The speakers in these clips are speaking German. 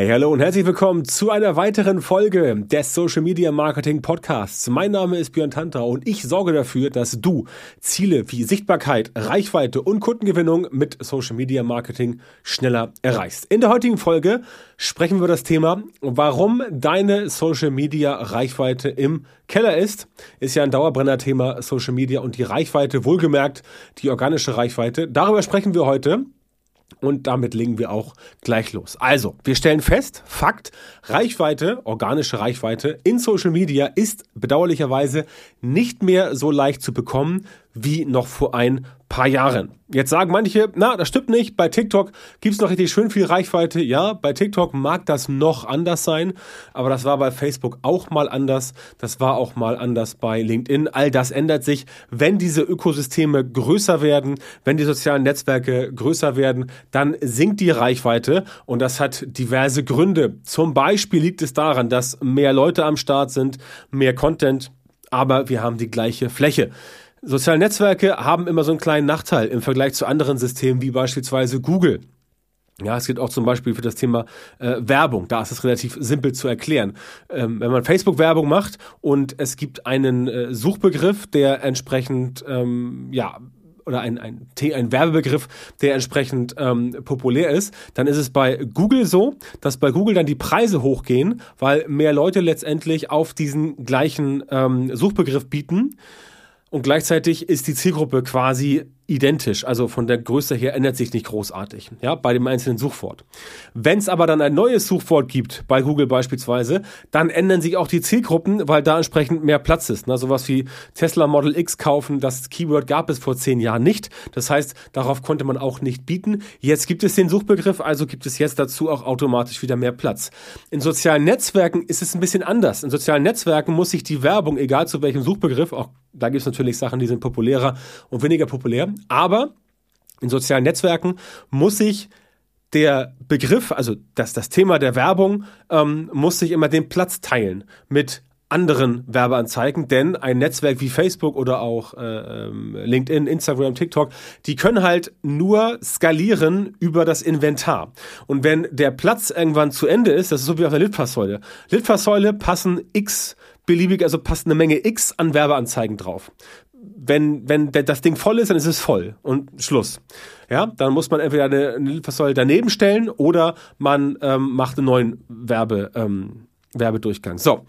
Hey, hallo und herzlich willkommen zu einer weiteren Folge des Social Media Marketing Podcasts. Mein Name ist Björn Tantau und ich sorge dafür, dass du Ziele wie Sichtbarkeit, Reichweite und Kundengewinnung mit Social Media Marketing schneller erreichst. In der heutigen Folge sprechen wir über das Thema, warum deine Social Media Reichweite im Keller ist. Ist ja ein Dauerbrenner-Thema Social Media und die Reichweite, wohlgemerkt die organische Reichweite. Darüber sprechen wir heute. Und damit legen wir auch gleich los. Also, wir stellen fest, Fakt, Reichweite, organische Reichweite in Social Media ist bedauerlicherweise nicht mehr so leicht zu bekommen wie noch vor ein paar Jahren. Jetzt sagen manche, na, das stimmt nicht, bei TikTok gibt's noch richtig schön viel Reichweite. Ja, bei TikTok mag das noch anders sein, aber das war bei Facebook auch mal anders. Das war auch mal anders bei LinkedIn. All das ändert sich, wenn diese Ökosysteme größer werden, wenn die sozialen Netzwerke größer werden, dann sinkt die Reichweite und das hat diverse Gründe. Zum Beispiel liegt es daran, dass mehr Leute am Start sind, mehr Content, aber wir haben die gleiche Fläche. Soziale Netzwerke haben immer so einen kleinen Nachteil im Vergleich zu anderen Systemen wie beispielsweise Google. Ja, es geht auch zum Beispiel für das Thema äh, Werbung. Da ist es relativ simpel zu erklären. Ähm, wenn man Facebook-Werbung macht und es gibt einen äh, Suchbegriff, der entsprechend ähm, ja oder ein, ein, ein Werbebegriff, der entsprechend ähm, populär ist, dann ist es bei Google so, dass bei Google dann die Preise hochgehen, weil mehr Leute letztendlich auf diesen gleichen ähm, Suchbegriff bieten. Und gleichzeitig ist die Zielgruppe quasi identisch, also von der Größe her ändert sich nicht großartig, ja, bei dem einzelnen Suchwort. Wenn es aber dann ein neues Suchwort gibt, bei Google beispielsweise, dann ändern sich auch die Zielgruppen, weil da entsprechend mehr Platz ist. Ne? Sowas wie Tesla Model X kaufen, das Keyword gab es vor zehn Jahren nicht. Das heißt, darauf konnte man auch nicht bieten. Jetzt gibt es den Suchbegriff, also gibt es jetzt dazu auch automatisch wieder mehr Platz. In sozialen Netzwerken ist es ein bisschen anders. In sozialen Netzwerken muss sich die Werbung, egal zu welchem Suchbegriff, auch da gibt es natürlich Sachen, die sind populärer und weniger populär, aber in sozialen Netzwerken muss sich der Begriff, also das, das Thema der Werbung, ähm, muss sich immer den Platz teilen mit anderen Werbeanzeigen, denn ein Netzwerk wie Facebook oder auch äh, ähm, LinkedIn, Instagram, TikTok, die können halt nur skalieren über das Inventar. Und wenn der Platz irgendwann zu Ende ist, das ist so wie auf der Litfaßsäule. Litfaßsäule passen x beliebig, also passt eine Menge x an Werbeanzeigen drauf wenn, wenn das Ding voll ist, dann ist es voll und Schluss. Ja, dann muss man entweder eine, eine Litfaßsäule daneben stellen oder man ähm, macht einen neuen Werbe, ähm, Werbedurchgang. So.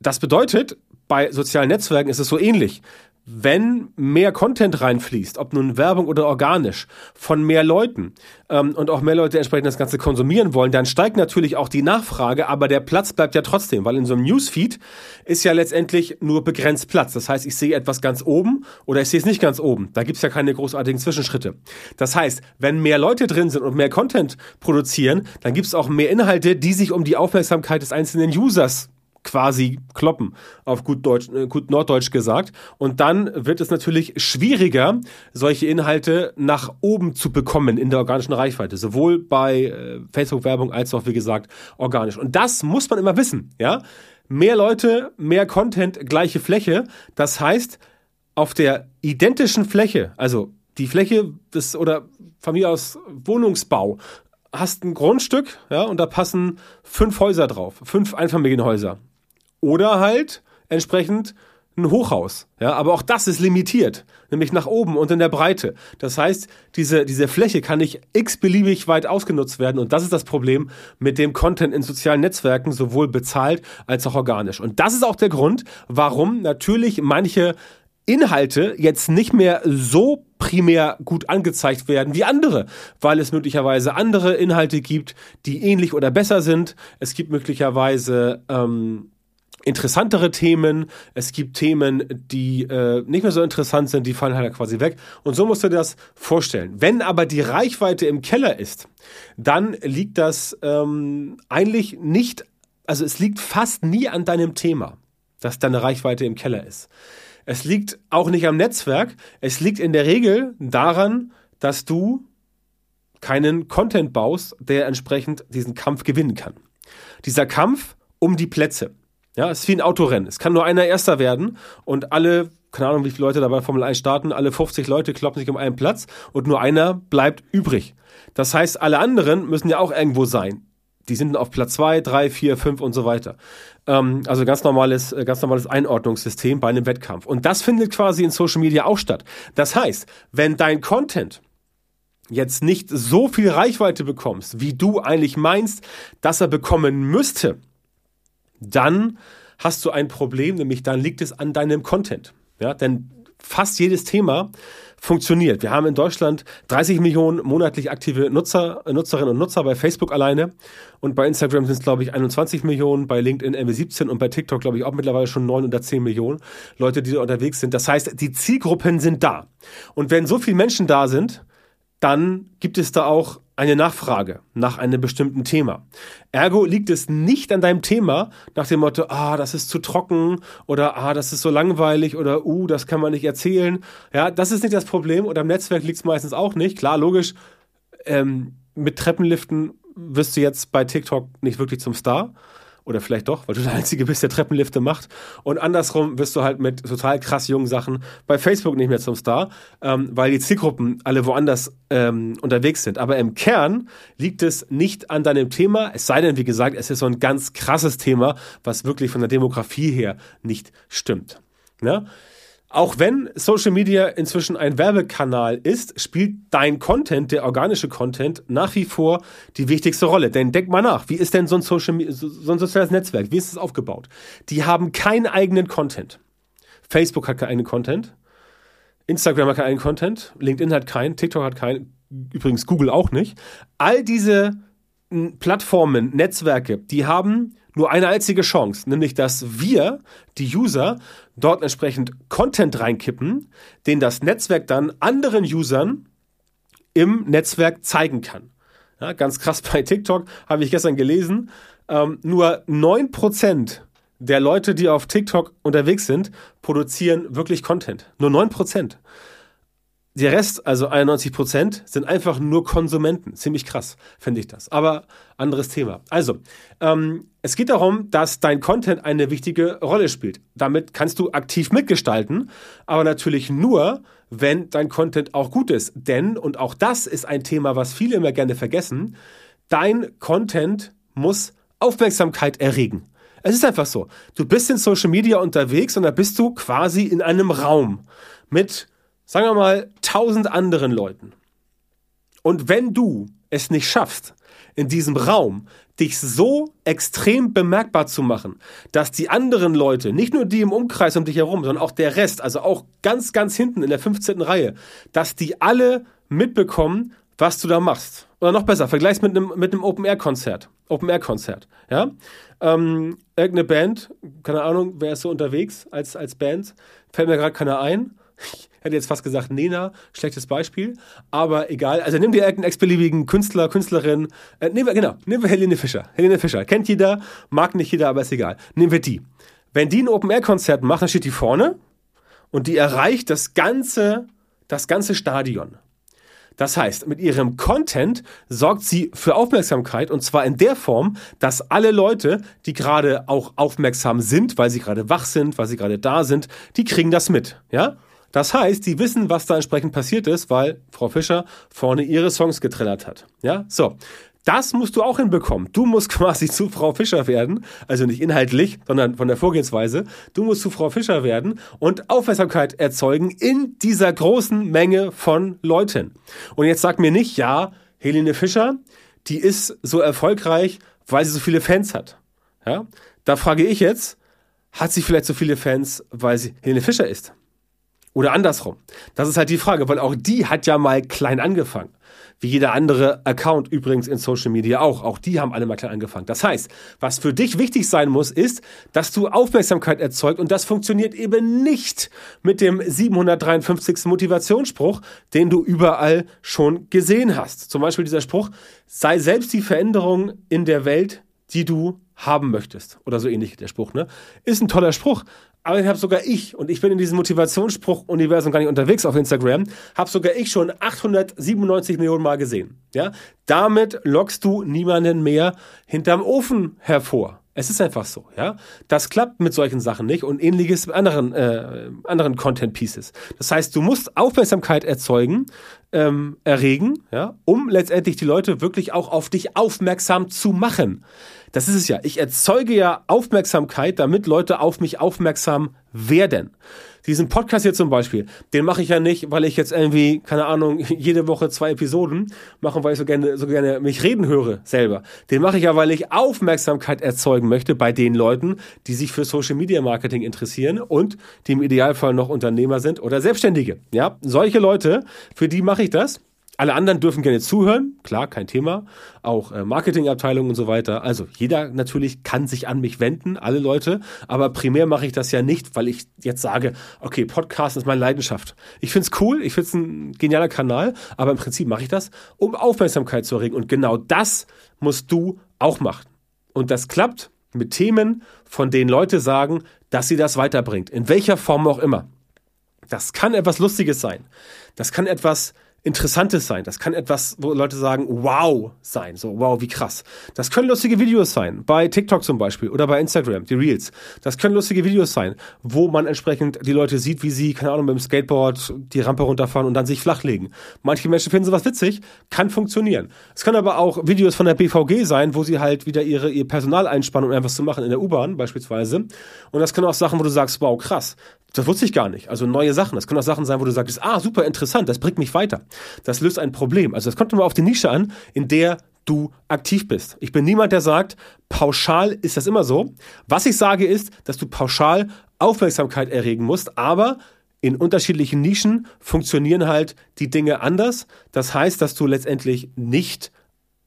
Das bedeutet, bei sozialen Netzwerken ist es so ähnlich wenn mehr Content reinfließt, ob nun Werbung oder organisch, von mehr Leuten ähm, und auch mehr Leute entsprechend das Ganze konsumieren wollen, dann steigt natürlich auch die Nachfrage, aber der Platz bleibt ja trotzdem, weil in so einem Newsfeed ist ja letztendlich nur begrenzt Platz. Das heißt, ich sehe etwas ganz oben oder ich sehe es nicht ganz oben. Da gibt's ja keine großartigen Zwischenschritte. Das heißt, wenn mehr Leute drin sind und mehr Content produzieren, dann gibt's auch mehr Inhalte, die sich um die Aufmerksamkeit des einzelnen Users quasi kloppen, auf gut Deutsch, äh, gut Norddeutsch gesagt. Und dann wird es natürlich schwieriger, solche Inhalte nach oben zu bekommen in der organischen Reichweite, sowohl bei äh, Facebook-Werbung als auch, wie gesagt, organisch. Und das muss man immer wissen, ja. Mehr Leute, mehr Content, gleiche Fläche. Das heißt, auf der identischen Fläche, also die Fläche des oder von mir aus Wohnungsbau, hast ein Grundstück, ja, und da passen fünf Häuser drauf, fünf Einfamilienhäuser. Oder halt entsprechend ein Hochhaus. Ja, aber auch das ist limitiert, nämlich nach oben und in der Breite. Das heißt, diese, diese Fläche kann nicht x-beliebig weit ausgenutzt werden und das ist das Problem mit dem Content in sozialen Netzwerken, sowohl bezahlt als auch organisch. Und das ist auch der Grund, warum natürlich manche Inhalte jetzt nicht mehr so primär gut angezeigt werden wie andere, weil es möglicherweise andere Inhalte gibt, die ähnlich oder besser sind. Es gibt möglicherweise ähm, interessantere Themen, es gibt Themen, die äh, nicht mehr so interessant sind, die fallen halt quasi weg. Und so musst du dir das vorstellen. Wenn aber die Reichweite im Keller ist, dann liegt das ähm, eigentlich nicht, also es liegt fast nie an deinem Thema, dass deine Reichweite im Keller ist. Es liegt auch nicht am Netzwerk, es liegt in der Regel daran, dass du keinen Content baust, der entsprechend diesen Kampf gewinnen kann. Dieser Kampf um die Plätze. Ja, es ist wie ein Autorennen. Es kann nur einer Erster werden und alle, keine Ahnung, wie viele Leute dabei Formel 1 starten, alle 50 Leute kloppen sich um einen Platz und nur einer bleibt übrig. Das heißt, alle anderen müssen ja auch irgendwo sein. Die sind auf Platz 2, 3, 4, 5 und so weiter. Ähm, also ganz normales, äh, ganz normales Einordnungssystem bei einem Wettkampf. Und das findet quasi in Social Media auch statt. Das heißt, wenn dein Content jetzt nicht so viel Reichweite bekommst, wie du eigentlich meinst, dass er bekommen müsste, dann hast du ein Problem, nämlich dann liegt es an deinem Content. Ja, denn fast jedes Thema funktioniert. Wir haben in Deutschland 30 Millionen monatlich aktive Nutzer, Nutzerinnen und Nutzer bei Facebook alleine und bei Instagram sind es glaube ich 21 Millionen, bei LinkedIn MW 17 und bei TikTok glaube ich auch mittlerweile schon 9 oder 10 Millionen Leute, die da unterwegs sind. Das heißt, die Zielgruppen sind da. Und wenn so viele Menschen da sind, dann gibt es da auch eine Nachfrage nach einem bestimmten Thema. Ergo liegt es nicht an deinem Thema nach dem Motto, ah, das ist zu trocken oder ah, das ist so langweilig oder uh, das kann man nicht erzählen. Ja, das ist nicht das Problem und am Netzwerk liegt es meistens auch nicht. Klar, logisch, ähm, mit Treppenliften wirst du jetzt bei TikTok nicht wirklich zum Star. Oder vielleicht doch, weil du der Einzige bist, der Treppenlifte macht. Und andersrum wirst du halt mit total krass jungen Sachen bei Facebook nicht mehr zum Star, ähm, weil die Zielgruppen alle woanders ähm, unterwegs sind. Aber im Kern liegt es nicht an deinem Thema, es sei denn, wie gesagt, es ist so ein ganz krasses Thema, was wirklich von der Demografie her nicht stimmt. Ja? Auch wenn Social Media inzwischen ein Werbekanal ist, spielt dein Content, der organische Content, nach wie vor die wichtigste Rolle. Denn denk mal nach, wie ist denn so ein, Social, so ein soziales Netzwerk? Wie ist es aufgebaut? Die haben keinen eigenen Content. Facebook hat keinen Content. Instagram hat keinen Content. LinkedIn hat keinen. TikTok hat keinen. Übrigens Google auch nicht. All diese Plattformen, Netzwerke, die haben nur eine einzige Chance, nämlich dass wir, die User, dort entsprechend Content reinkippen, den das Netzwerk dann anderen Usern im Netzwerk zeigen kann. Ja, ganz krass bei TikTok habe ich gestern gelesen, ähm, nur 9% der Leute, die auf TikTok unterwegs sind, produzieren wirklich Content. Nur 9%. Der Rest, also 91 Prozent, sind einfach nur Konsumenten. Ziemlich krass, finde ich das. Aber anderes Thema. Also, ähm, es geht darum, dass dein Content eine wichtige Rolle spielt. Damit kannst du aktiv mitgestalten, aber natürlich nur, wenn dein Content auch gut ist. Denn, und auch das ist ein Thema, was viele immer gerne vergessen, dein Content muss Aufmerksamkeit erregen. Es ist einfach so. Du bist in Social Media unterwegs und da bist du quasi in einem Raum mit sagen wir mal, tausend anderen Leuten. Und wenn du es nicht schaffst, in diesem Raum dich so extrem bemerkbar zu machen, dass die anderen Leute, nicht nur die im Umkreis um dich herum, sondern auch der Rest, also auch ganz, ganz hinten in der 15. Reihe, dass die alle mitbekommen, was du da machst. Oder noch besser, vergleich's mit einem, mit einem Open-Air-Konzert. Open-Air-Konzert, ja? Ähm, irgendeine Band, keine Ahnung, wer ist so unterwegs als, als Band, fällt mir gerade keiner ein hätte jetzt fast gesagt Nena, schlechtes Beispiel, aber egal. Also nimm dir irgendeinen x-beliebigen Künstler, Künstlerin, äh, nehmen wir, genau, nehmen wir Helene Fischer. Helene Fischer, kennt jeder, mag nicht jeder, aber ist egal. Nehmen wir die. Wenn die ein Open-Air-Konzert macht, dann steht die vorne und die erreicht das ganze, das ganze Stadion. Das heißt, mit ihrem Content sorgt sie für Aufmerksamkeit und zwar in der Form, dass alle Leute, die gerade auch aufmerksam sind, weil sie gerade wach sind, weil sie gerade da sind, die kriegen das mit, ja? Das heißt, die wissen, was da entsprechend passiert ist, weil Frau Fischer vorne ihre Songs getrillert hat. Ja, so. Das musst du auch hinbekommen. Du musst quasi zu Frau Fischer werden, also nicht inhaltlich, sondern von der Vorgehensweise. Du musst zu Frau Fischer werden und Aufmerksamkeit erzeugen in dieser großen Menge von Leuten. Und jetzt sag mir nicht, ja, Helene Fischer, die ist so erfolgreich, weil sie so viele Fans hat. Ja, da frage ich jetzt, hat sie vielleicht so viele Fans, weil sie Helene Fischer ist? Oder andersrum. Das ist halt die Frage, weil auch die hat ja mal klein angefangen. Wie jeder andere Account übrigens in Social Media auch. Auch die haben alle mal klein angefangen. Das heißt, was für dich wichtig sein muss, ist, dass du Aufmerksamkeit erzeugt und das funktioniert eben nicht mit dem 753. Motivationsspruch, den du überall schon gesehen hast. Zum Beispiel dieser Spruch, sei selbst die Veränderung in der Welt, die du haben möchtest. Oder so ähnlich der Spruch, ne? Ist ein toller Spruch, aber den habe sogar ich, und ich bin in diesem Motivationsspruch-Universum gar nicht unterwegs auf Instagram, habe sogar ich schon 897 Millionen Mal gesehen. Ja? Damit lockst du niemanden mehr hinterm Ofen hervor. Es ist einfach so, ja. Das klappt mit solchen Sachen nicht und ähnliches mit anderen, äh, anderen Content Pieces. Das heißt, du musst Aufmerksamkeit erzeugen ähm, erregen, ja, um letztendlich die Leute wirklich auch auf dich aufmerksam zu machen. Das ist es ja. Ich erzeuge ja Aufmerksamkeit, damit Leute auf mich aufmerksam werden. Diesen Podcast hier zum Beispiel, den mache ich ja nicht, weil ich jetzt irgendwie, keine Ahnung, jede Woche zwei Episoden mache, weil ich so gerne, so gerne mich reden höre selber. Den mache ich ja, weil ich Aufmerksamkeit erzeugen möchte bei den Leuten, die sich für Social Media Marketing interessieren und die im Idealfall noch Unternehmer sind oder Selbstständige. Ja, solche Leute, für die mache ich das. Alle anderen dürfen gerne zuhören, klar, kein Thema. Auch äh, Marketingabteilungen und so weiter. Also jeder natürlich kann sich an mich wenden, alle Leute. Aber primär mache ich das ja nicht, weil ich jetzt sage, okay, Podcast ist meine Leidenschaft. Ich finde es cool, ich finde es ein genialer Kanal, aber im Prinzip mache ich das, um Aufmerksamkeit zu erregen. Und genau das musst du auch machen. Und das klappt mit Themen, von denen Leute sagen, dass sie das weiterbringt. In welcher Form auch immer. Das kann etwas Lustiges sein. Das kann etwas Interessantes sein. Das kann etwas, wo Leute sagen, wow sein. So, wow, wie krass. Das können lustige Videos sein. Bei TikTok zum Beispiel oder bei Instagram, die Reels. Das können lustige Videos sein, wo man entsprechend die Leute sieht, wie sie, keine Ahnung, mit dem Skateboard die Rampe runterfahren und dann sich flachlegen. Manche Menschen finden sowas witzig, kann funktionieren. Es können aber auch Videos von der BVG sein, wo sie halt wieder ihre, ihr Personal einspannen, um etwas zu machen in der U-Bahn beispielsweise. Und das können auch Sachen, wo du sagst, wow, krass. Das wusste ich gar nicht. Also neue Sachen. Das können auch Sachen sein, wo du sagst, ah, super interessant, das bringt mich weiter. Das löst ein Problem. Also das kommt immer auf die Nische an, in der du aktiv bist. Ich bin niemand, der sagt, pauschal ist das immer so. Was ich sage ist, dass du pauschal Aufmerksamkeit erregen musst, aber in unterschiedlichen Nischen funktionieren halt die Dinge anders. Das heißt, dass du letztendlich nicht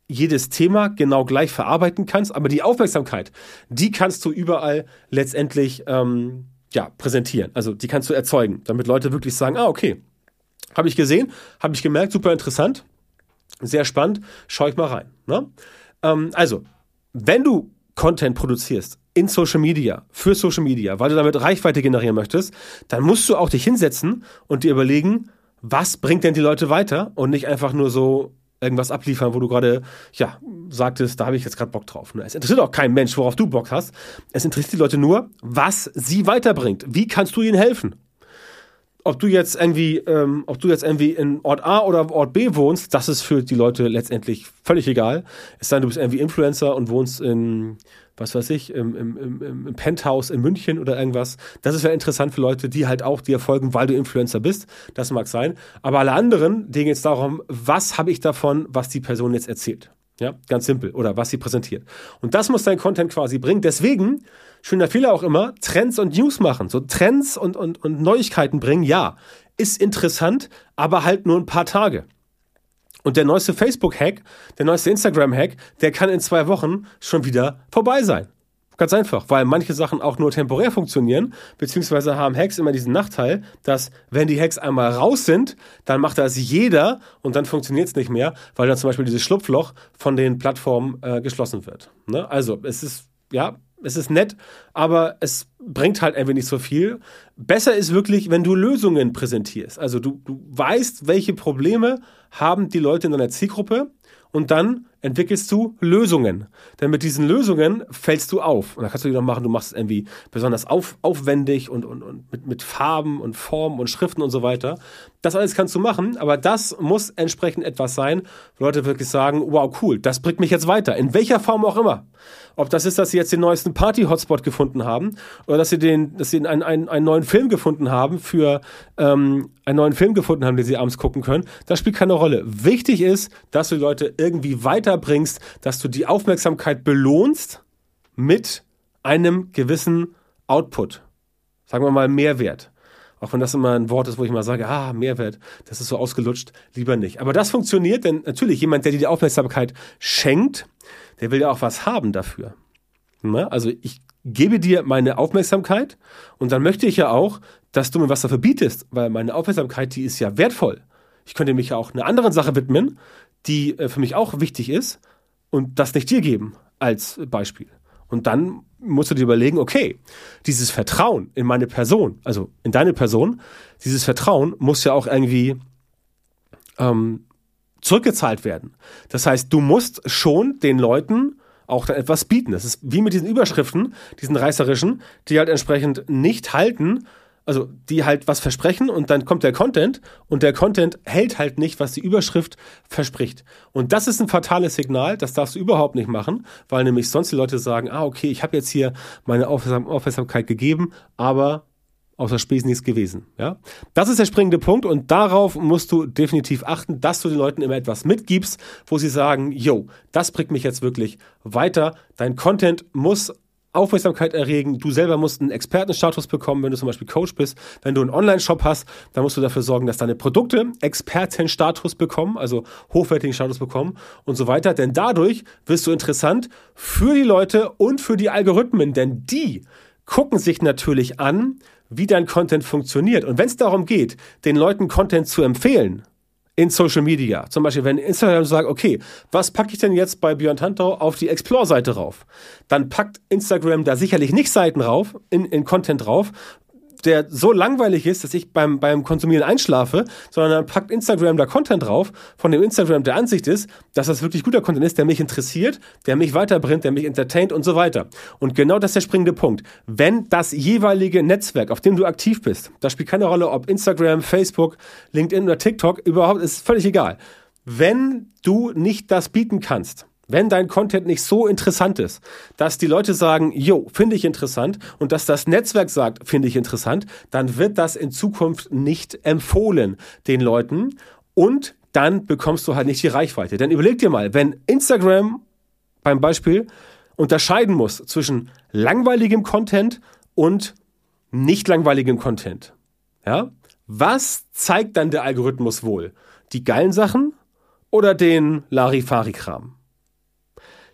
jedes Thema genau gleich verarbeiten kannst, aber die Aufmerksamkeit, die kannst du überall letztendlich ähm, ja, präsentieren. Also die kannst du erzeugen, damit Leute wirklich sagen, ah, okay, habe ich gesehen, habe ich gemerkt, super interessant, sehr spannend, schau ich mal rein. Ne? Ähm, also, wenn du Content produzierst in Social Media, für Social Media, weil du damit Reichweite generieren möchtest, dann musst du auch dich hinsetzen und dir überlegen, was bringt denn die Leute weiter und nicht einfach nur so irgendwas abliefern, wo du gerade, ja, sagtest, da habe ich jetzt gerade Bock drauf. Ne? Es interessiert auch kein Mensch, worauf du Bock hast. Es interessiert die Leute nur, was sie weiterbringt. Wie kannst du ihnen helfen? Ob du jetzt irgendwie, ähm, ob du jetzt irgendwie in Ort A oder Ort B wohnst, das ist für die Leute letztendlich völlig egal. Es sei denn, du bist irgendwie Influencer und wohnst in was weiß ich, im, im, im, im Penthouse in München oder irgendwas. Das ist ja interessant für Leute, die halt auch dir folgen, weil du Influencer bist. Das mag sein. Aber alle anderen, denen geht es darum, was habe ich davon, was die Person jetzt erzählt. Ja, ganz simpel. Oder was sie präsentiert. Und das muss dein Content quasi bringen. Deswegen, schöner Fehler auch immer, Trends und News machen. So Trends und, und, und Neuigkeiten bringen, ja, ist interessant, aber halt nur ein paar Tage. Und der neueste Facebook-Hack, der neueste Instagram-Hack, der kann in zwei Wochen schon wieder vorbei sein. Ganz einfach, weil manche Sachen auch nur temporär funktionieren, beziehungsweise haben Hacks immer diesen Nachteil, dass wenn die Hacks einmal raus sind, dann macht das jeder und dann funktioniert es nicht mehr, weil dann zum Beispiel dieses Schlupfloch von den Plattformen äh, geschlossen wird. Ne? Also es ist, ja, es ist nett, aber es bringt halt ein wenig so viel. Besser ist wirklich, wenn du Lösungen präsentierst. Also du, du weißt, welche Probleme haben die Leute in deiner Zielgruppe und dann entwickelst du Lösungen. Denn mit diesen Lösungen fällst du auf. Und dann kannst du die noch machen, du machst es irgendwie besonders auf, aufwendig und, und, und mit, mit Farben und Formen und Schriften und so weiter. Das alles kannst du machen, aber das muss entsprechend etwas sein, wo Leute wirklich sagen, wow, cool, das bringt mich jetzt weiter. In welcher Form auch immer. Ob das ist, dass sie jetzt den neuesten Party-Hotspot gefunden haben oder dass sie, den, dass sie einen, einen, einen neuen Film gefunden haben für ähm, einen neuen Film gefunden haben, den sie abends gucken können, das spielt keine Rolle. Wichtig ist, dass du die Leute irgendwie weiterbringst, dass du die Aufmerksamkeit belohnst mit einem gewissen Output. Sagen wir mal Mehrwert. Auch wenn das immer ein Wort ist, wo ich mal sage, ah, Mehrwert, das ist so ausgelutscht, lieber nicht. Aber das funktioniert, denn natürlich jemand, der dir die Aufmerksamkeit schenkt, der will ja auch was haben dafür. Ne? Also ich gebe dir meine Aufmerksamkeit und dann möchte ich ja auch, dass du mir was dafür bietest, weil meine Aufmerksamkeit, die ist ja wertvoll. Ich könnte mich ja auch einer anderen Sache widmen, die äh, für mich auch wichtig ist und das nicht dir geben als Beispiel. Und dann musst du dir überlegen, okay, dieses Vertrauen in meine Person, also in deine Person, dieses Vertrauen muss ja auch irgendwie ähm, zurückgezahlt werden. Das heißt, du musst schon den Leuten auch dann etwas bieten. Das ist wie mit diesen Überschriften, diesen reißerischen, die halt entsprechend nicht halten, also die halt was versprechen und dann kommt der Content und der Content hält halt nicht, was die Überschrift verspricht. Und das ist ein fatales Signal, das darfst du überhaupt nicht machen, weil nämlich sonst die Leute sagen, ah, okay, ich habe jetzt hier meine Aufmerksamkeit gegeben, aber außer Spesen nichts gewesen. Ja? Das ist der springende Punkt und darauf musst du definitiv achten, dass du den Leuten immer etwas mitgibst, wo sie sagen, yo, das bringt mich jetzt wirklich weiter. Dein Content muss Aufmerksamkeit erregen. Du selber musst einen Expertenstatus bekommen, wenn du zum Beispiel Coach bist. Wenn du einen Online-Shop hast, dann musst du dafür sorgen, dass deine Produkte Expertenstatus bekommen, also hochwertigen Status bekommen und so weiter. Denn dadurch wirst du interessant für die Leute und für die Algorithmen, denn die gucken sich natürlich an, wie dein Content funktioniert. Und wenn es darum geht, den Leuten Content zu empfehlen, in Social Media. Zum Beispiel, wenn Instagram sagt, okay, was packe ich denn jetzt bei Björn Tantau auf die Explore-Seite rauf? Dann packt Instagram da sicherlich nicht Seiten rauf, in, in Content drauf, der so langweilig ist, dass ich beim, beim Konsumieren einschlafe, sondern dann packt Instagram da Content drauf, von dem Instagram der Ansicht ist, dass das wirklich guter Content ist, der mich interessiert, der mich weiterbringt, der mich entertaint und so weiter. Und genau das ist der springende Punkt. Wenn das jeweilige Netzwerk, auf dem du aktiv bist, das spielt keine Rolle, ob Instagram, Facebook, LinkedIn oder TikTok, überhaupt ist völlig egal. Wenn du nicht das bieten kannst, wenn dein Content nicht so interessant ist, dass die Leute sagen, jo, finde ich interessant und dass das Netzwerk sagt, finde ich interessant, dann wird das in Zukunft nicht empfohlen den Leuten und dann bekommst du halt nicht die Reichweite. Denn überleg dir mal, wenn Instagram beim Beispiel unterscheiden muss zwischen langweiligem Content und nicht langweiligem Content, ja, was zeigt dann der Algorithmus wohl? Die geilen Sachen oder den Larifari-Kram?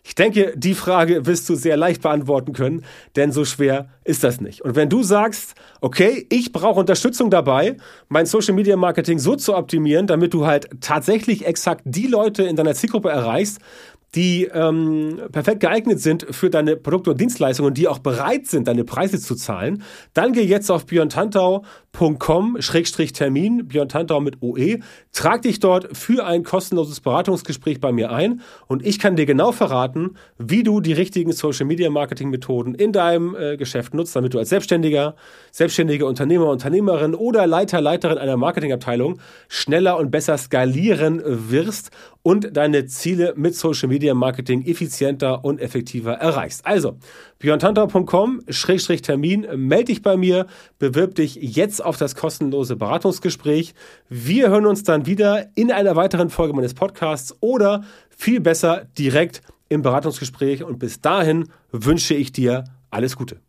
Ich denke, die Frage wirst du sehr leicht beantworten können, denn so schwer ist das nicht. Und wenn du sagst, okay, ich brauche Unterstützung dabei, mein Social Media Marketing so zu optimieren, damit du halt tatsächlich exakt die Leute in deiner Zielgruppe erreichst, die ähm, perfekt geeignet sind für deine Produkte und Dienstleistungen und die auch bereit sind, deine Preise zu zahlen, dann geh jetzt auf björntantau.com-termin, Björn Tantau mit OE, trag dich dort für ein kostenloses Beratungsgespräch bei mir ein und ich kann dir genau verraten, wie du die richtigen Social Media Marketing Methoden in deinem äh, Geschäft nutzt, damit du als Selbstständiger, selbstständige Unternehmer, Unternehmerin oder Leiter, Leiterin einer Marketingabteilung schneller und besser skalieren wirst und deine Ziele mit Social Media Marketing effizienter und effektiver erreichst. Also, björntantau.com-termin, melde dich bei mir, bewirb dich jetzt auf das kostenlose Beratungsgespräch. Wir hören uns dann wieder in einer weiteren Folge meines Podcasts oder viel besser direkt im Beratungsgespräch und bis dahin wünsche ich dir alles Gute.